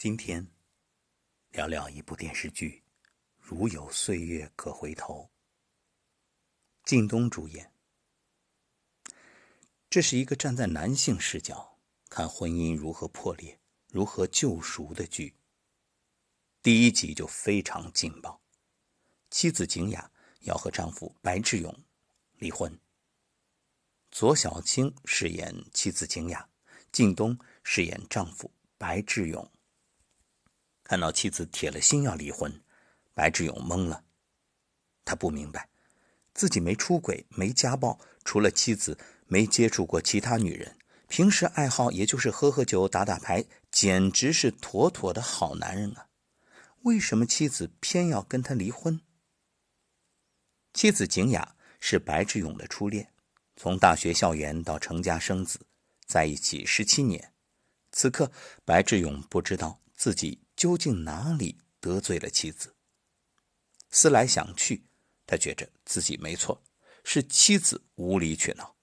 今天聊聊一部电视剧《如有岁月可回头》，靳东主演。这是一个站在男性视角看婚姻如何破裂、如何救赎的剧。第一集就非常劲爆，妻子景雅要和丈夫白志勇离婚。左小青饰演妻子景雅，靳东饰演丈夫白志勇。看到妻子铁了心要离婚，白志勇懵了。他不明白，自己没出轨，没家暴，除了妻子，没接触过其他女人。平时爱好也就是喝喝酒、打打牌，简直是妥妥的好男人啊！为什么妻子偏要跟他离婚？妻子景雅是白志勇的初恋，从大学校园到成家生子，在一起十七年。此刻，白志勇不知道自己。究竟哪里得罪了妻子？思来想去，他觉着自己没错，是妻子无理取闹。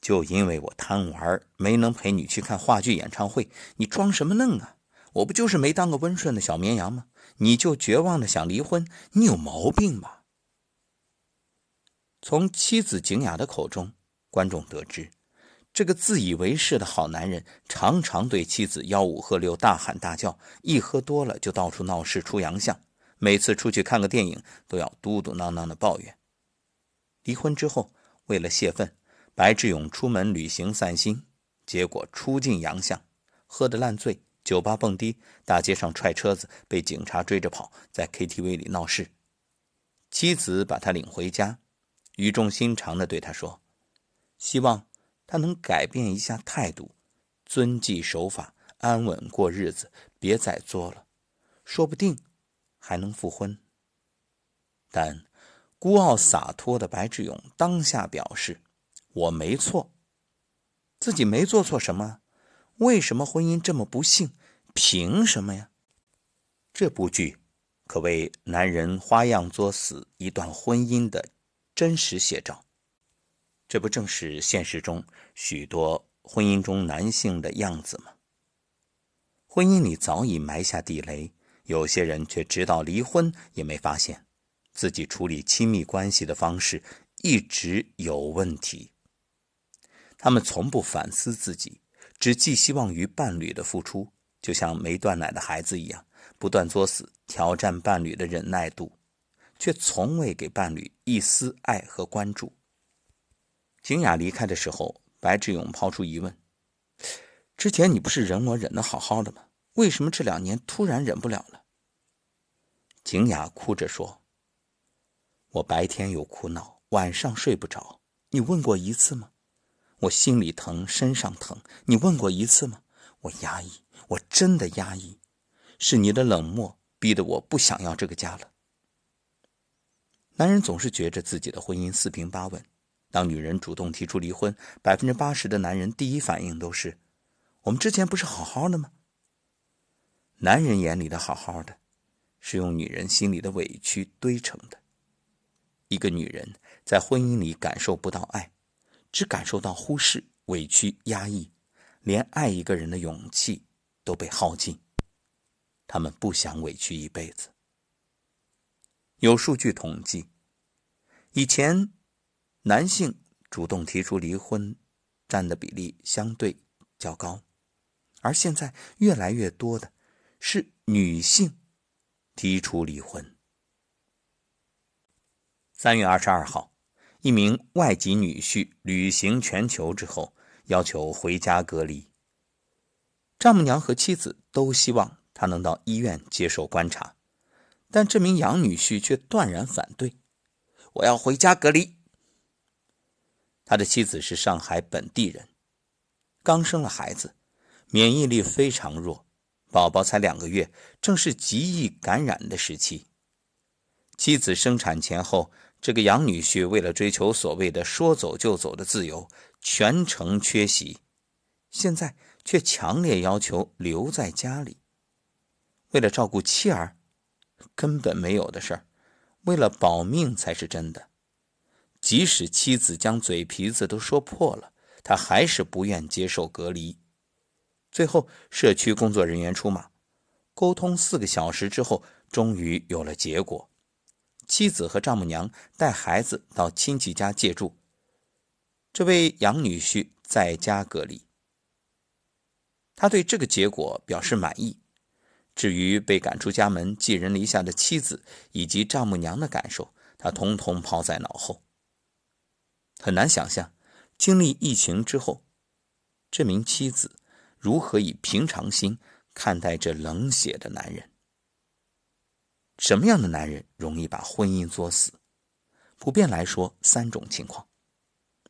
就因为我贪玩，没能陪你去看话剧演唱会，你装什么嫩啊？我不就是没当个温顺的小绵羊吗？你就绝望的想离婚？你有毛病吧？从妻子景雅的口中，观众得知。这个自以为是的好男人，常常对妻子吆五喝六、大喊大叫，一喝多了就到处闹事、出洋相。每次出去看个电影，都要嘟嘟囔囔的抱怨。离婚之后，为了泄愤，白志勇出门旅行散心，结果出尽洋相，喝得烂醉，酒吧蹦迪，大街上踹车子，被警察追着跑，在 KTV 里闹事。妻子把他领回家，语重心长地对他说：“希望。”他能改变一下态度，遵纪守法，安稳过日子，别再作了，说不定还能复婚。但孤傲洒脱的白志勇当下表示：“我没错，自己没做错什么，为什么婚姻这么不幸？凭什么呀？”这部剧可谓男人花样作死一段婚姻的真实写照。这不正是现实中许多婚姻中男性的样子吗？婚姻里早已埋下地雷，有些人却直到离婚也没发现自己处理亲密关系的方式一直有问题。他们从不反思自己，只寄希望于伴侣的付出，就像没断奶的孩子一样，不断作死，挑战伴侣的忍耐度，却从未给伴侣一丝爱和关注。景雅离开的时候，白志勇抛出疑问：“之前你不是忍我忍得好好的吗？为什么这两年突然忍不了了？”景雅哭着说：“我白天有苦恼，晚上睡不着，你问过一次吗？我心里疼，身上疼，你问过一次吗？我压抑，我真的压抑，是你的冷漠逼得我不想要这个家了。”男人总是觉着自己的婚姻四平八稳。当女人主动提出离婚，百分之八十的男人第一反应都是：“我们之前不是好好的吗？”男人眼里的好好的，是用女人心里的委屈堆成的。一个女人在婚姻里感受不到爱，只感受到忽视、委屈、压抑，连爱一个人的勇气都被耗尽。他们不想委屈一辈子。有数据统计，以前。男性主动提出离婚，占的比例相对较高，而现在越来越多的是女性提出离婚。三月二十二号，一名外籍女婿旅行全球之后，要求回家隔离。丈母娘和妻子都希望他能到医院接受观察，但这名杨女婿却断然反对：“我要回家隔离。”他的妻子是上海本地人，刚生了孩子，免疫力非常弱，宝宝才两个月，正是极易感染的时期。妻子生产前后，这个杨女婿为了追求所谓的说走就走的自由，全程缺席，现在却强烈要求留在家里。为了照顾妻儿，根本没有的事儿，为了保命才是真的。即使妻子将嘴皮子都说破了，他还是不愿接受隔离。最后，社区工作人员出马，沟通四个小时之后，终于有了结果。妻子和丈母娘带孩子到亲戚家借住，这位养女婿在家隔离。他对这个结果表示满意。至于被赶出家门、寄人篱下的妻子以及丈母娘的感受，他统统抛在脑后。很难想象，经历疫情之后，这名妻子如何以平常心看待这冷血的男人。什么样的男人容易把婚姻作死？普遍来说，三种情况：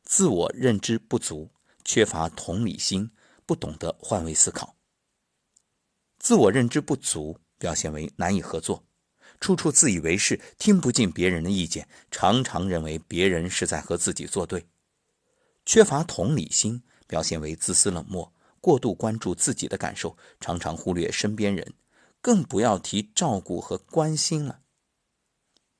自我认知不足，缺乏同理心，不懂得换位思考。自我认知不足表现为难以合作，处处自以为是，听不进别人的意见，常常认为别人是在和自己作对。缺乏同理心表现为自私冷漠，过度关注自己的感受，常常忽略身边人，更不要提照顾和关心了。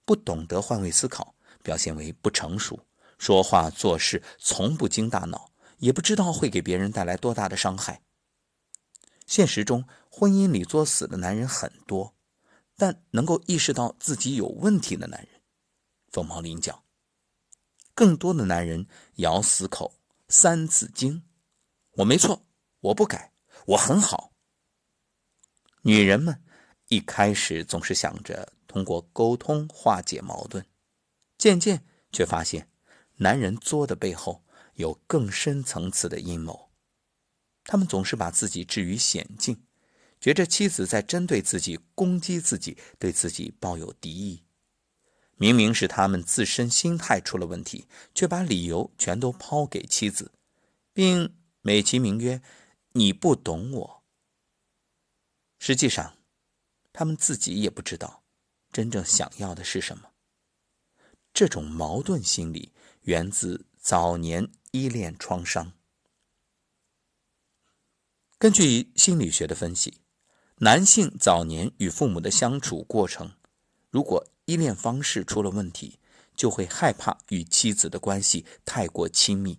不懂得换位思考表现为不成熟，说话做事从不经大脑，也不知道会给别人带来多大的伤害。现实中，婚姻里作死的男人很多，但能够意识到自己有问题的男人凤毛麟角。更多的男人咬死口《三字经》，我没错，我不改，我很好。女人们一开始总是想着通过沟通化解矛盾，渐渐却发现，男人作的背后有更深层次的阴谋。他们总是把自己置于险境，觉着妻子在针对自己、攻击自己，对自己抱有敌意。明明是他们自身心态出了问题，却把理由全都抛给妻子，并美其名曰“你不懂我”。实际上，他们自己也不知道真正想要的是什么。这种矛盾心理源自早年依恋创伤。根据心理学的分析，男性早年与父母的相处过程，如果依恋方式出了问题，就会害怕与妻子的关系太过亲密；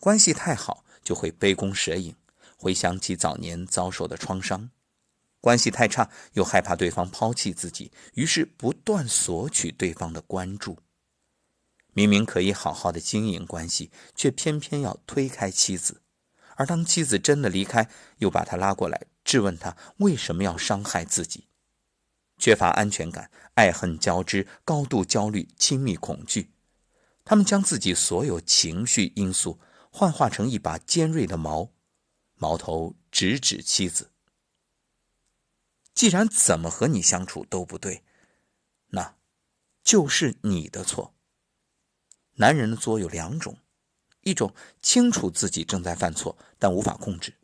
关系太好，就会杯弓蛇影，回想起早年遭受的创伤；关系太差，又害怕对方抛弃自己，于是不断索取对方的关注。明明可以好好的经营关系，却偏偏要推开妻子。而当妻子真的离开，又把他拉过来质问他为什么要伤害自己，缺乏安全感，爱恨交织，高度焦虑，亲密恐惧。他们将自己所有情绪因素幻化成一把尖锐的矛，矛头直指妻子。既然怎么和你相处都不对，那，就是你的错。男人的作有两种。一种清楚自己正在犯错，但无法控制，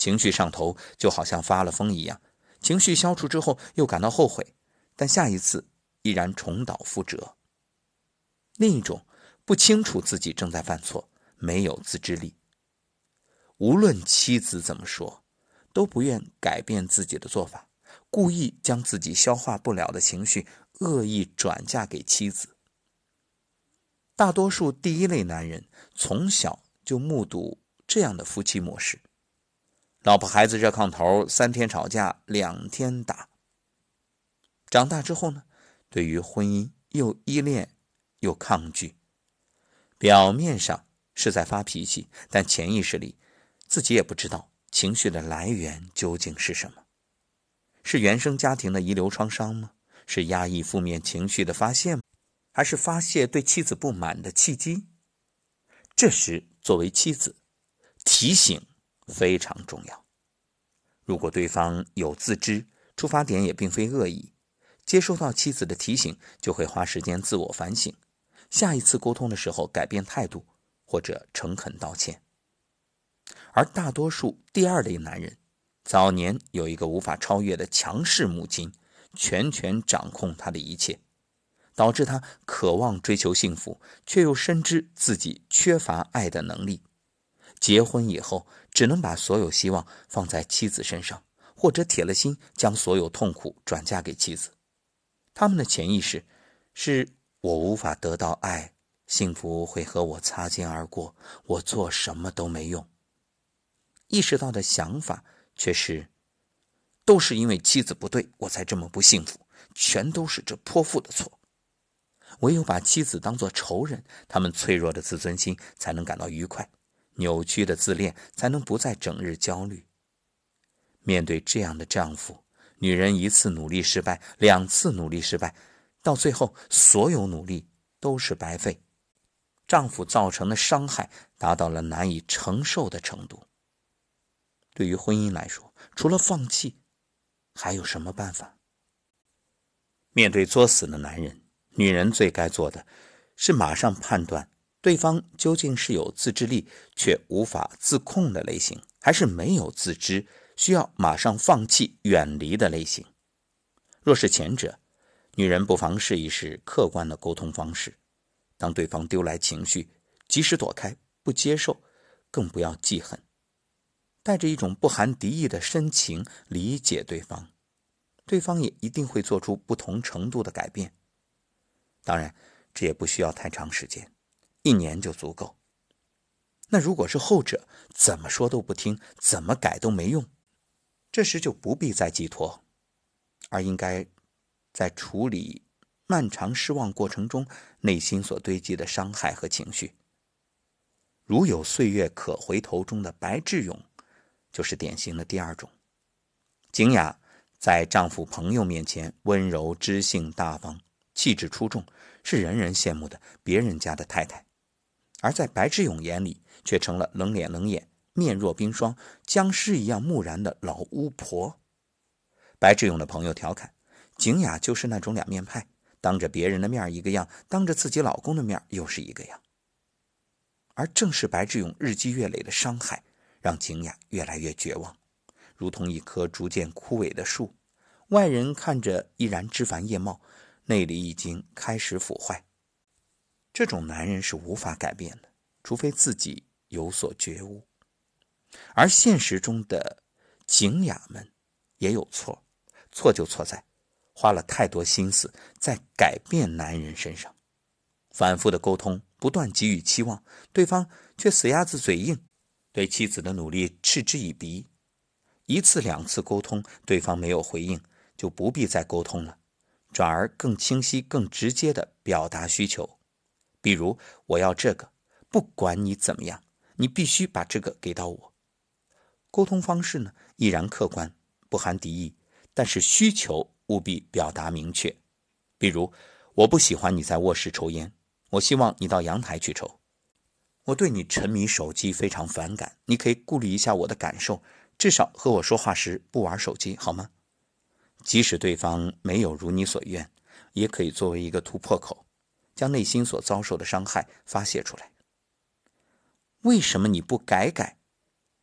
情绪上头，就好像发了疯一样。情绪消除之后，又感到后悔，但下一次依然重蹈覆辙。另一种不清楚自己正在犯错，没有自制力，无论妻子怎么说，都不愿改变自己的做法，故意将自己消化不了的情绪恶意转嫁给妻子。大多数第一类男人从小就目睹这样的夫妻模式：老婆孩子热炕头，三天吵架两天打。长大之后呢，对于婚姻又依恋又抗拒，表面上是在发脾气，但潜意识里自己也不知道情绪的来源究竟是什么，是原生家庭的遗留创伤吗？是压抑负面情绪的发泄吗？还是发泄对妻子不满的契机。这时，作为妻子，提醒非常重要。如果对方有自知，出发点也并非恶意，接收到妻子的提醒，就会花时间自我反省，下一次沟通的时候改变态度，或者诚恳道歉。而大多数第二类男人，早年有一个无法超越的强势母亲，全权掌控他的一切。导致他渴望追求幸福，却又深知自己缺乏爱的能力。结婚以后，只能把所有希望放在妻子身上，或者铁了心将所有痛苦转嫁给妻子。他们的潜意识是：我无法得到爱，幸福会和我擦肩而过，我做什么都没用。意识到的想法却是：都是因为妻子不对，我才这么不幸福，全都是这泼妇的错。唯有把妻子当作仇人，他们脆弱的自尊心才能感到愉快，扭曲的自恋才能不再整日焦虑。面对这样的丈夫，女人一次努力失败，两次努力失败，到最后所有努力都是白费，丈夫造成的伤害达到了难以承受的程度。对于婚姻来说，除了放弃，还有什么办法？面对作死的男人，女人最该做的是马上判断对方究竟是有自制力却无法自控的类型，还是没有自知需要马上放弃远离的类型。若是前者，女人不妨试一试客观的沟通方式。当对方丢来情绪，及时躲开，不接受，更不要记恨。带着一种不含敌意的深情理解对方，对方也一定会做出不同程度的改变。当然，这也不需要太长时间，一年就足够。那如果是后者，怎么说都不听，怎么改都没用，这时就不必再寄托，而应该在处理漫长失望过程中内心所堆积的伤害和情绪。如有岁月可回头中的白志勇。就是典型的第二种，景雅在丈夫朋友面前温柔知性大方，气质出众，是人人羡慕的别人家的太太；而在白志勇眼里，却成了冷脸冷眼、面若冰霜、僵尸一样木然的老巫婆。白志勇的朋友调侃，景雅就是那种两面派，当着别人的面一个样，当着自己老公的面又是一个样。而正是白志勇日积月累的伤害。让景雅越来越绝望，如同一棵逐渐枯萎的树，外人看着依然枝繁叶茂，内里已经开始腐坏。这种男人是无法改变的，除非自己有所觉悟。而现实中的景雅们也有错，错就错在花了太多心思在改变男人身上，反复的沟通，不断给予期望，对方却死鸭子嘴硬。对妻子的努力嗤之以鼻，一次两次沟通，对方没有回应，就不必再沟通了，转而更清晰、更直接的表达需求。比如，我要这个，不管你怎么样，你必须把这个给到我。沟通方式呢，依然客观，不含敌意，但是需求务必表达明确。比如，我不喜欢你在卧室抽烟，我希望你到阳台去抽。我对你沉迷手机非常反感，你可以顾虑一下我的感受，至少和我说话时不玩手机，好吗？即使对方没有如你所愿，也可以作为一个突破口，将内心所遭受的伤害发泄出来。为什么你不改改？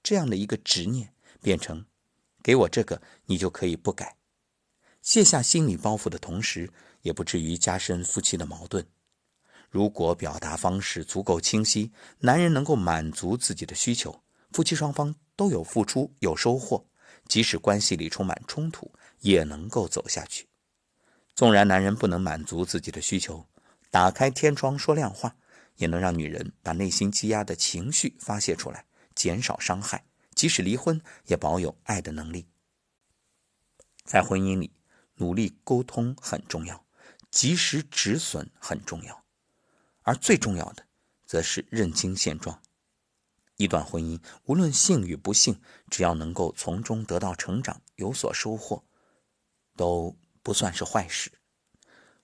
这样的一个执念变成，给我这个，你就可以不改，卸下心理包袱的同时，也不至于加深夫妻的矛盾。如果表达方式足够清晰，男人能够满足自己的需求，夫妻双方都有付出有收获，即使关系里充满冲突，也能够走下去。纵然男人不能满足自己的需求，打开天窗说亮话，也能让女人把内心积压的情绪发泄出来，减少伤害。即使离婚，也保有爱的能力。在婚姻里，努力沟通很重要，及时止损很重要。而最重要的，则是认清现状。一段婚姻，无论幸与不幸，只要能够从中得到成长、有所收获，都不算是坏事。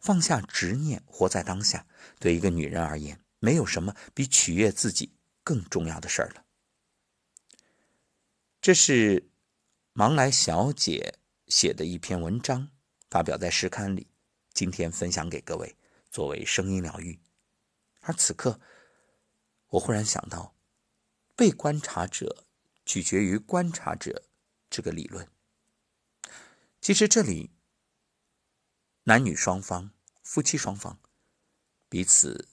放下执念，活在当下，对一个女人而言，没有什么比取悦自己更重要的事儿了。这是芒来小姐写的一篇文章，发表在诗刊里，今天分享给各位，作为声音疗愈。而此刻，我忽然想到，被观察者取决于观察者这个理论。其实这里，男女双方、夫妻双方彼此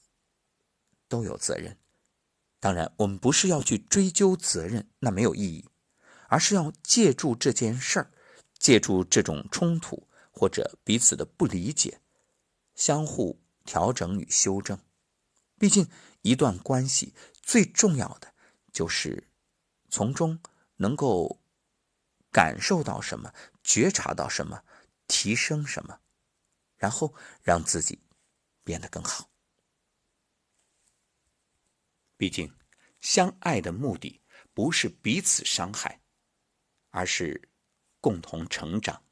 都有责任。当然，我们不是要去追究责任，那没有意义，而是要借助这件事儿，借助这种冲突或者彼此的不理解，相互调整与修正。毕竟，一段关系最重要的就是从中能够感受到什么，觉察到什么，提升什么，然后让自己变得更好。毕竟，相爱的目的不是彼此伤害，而是共同成长。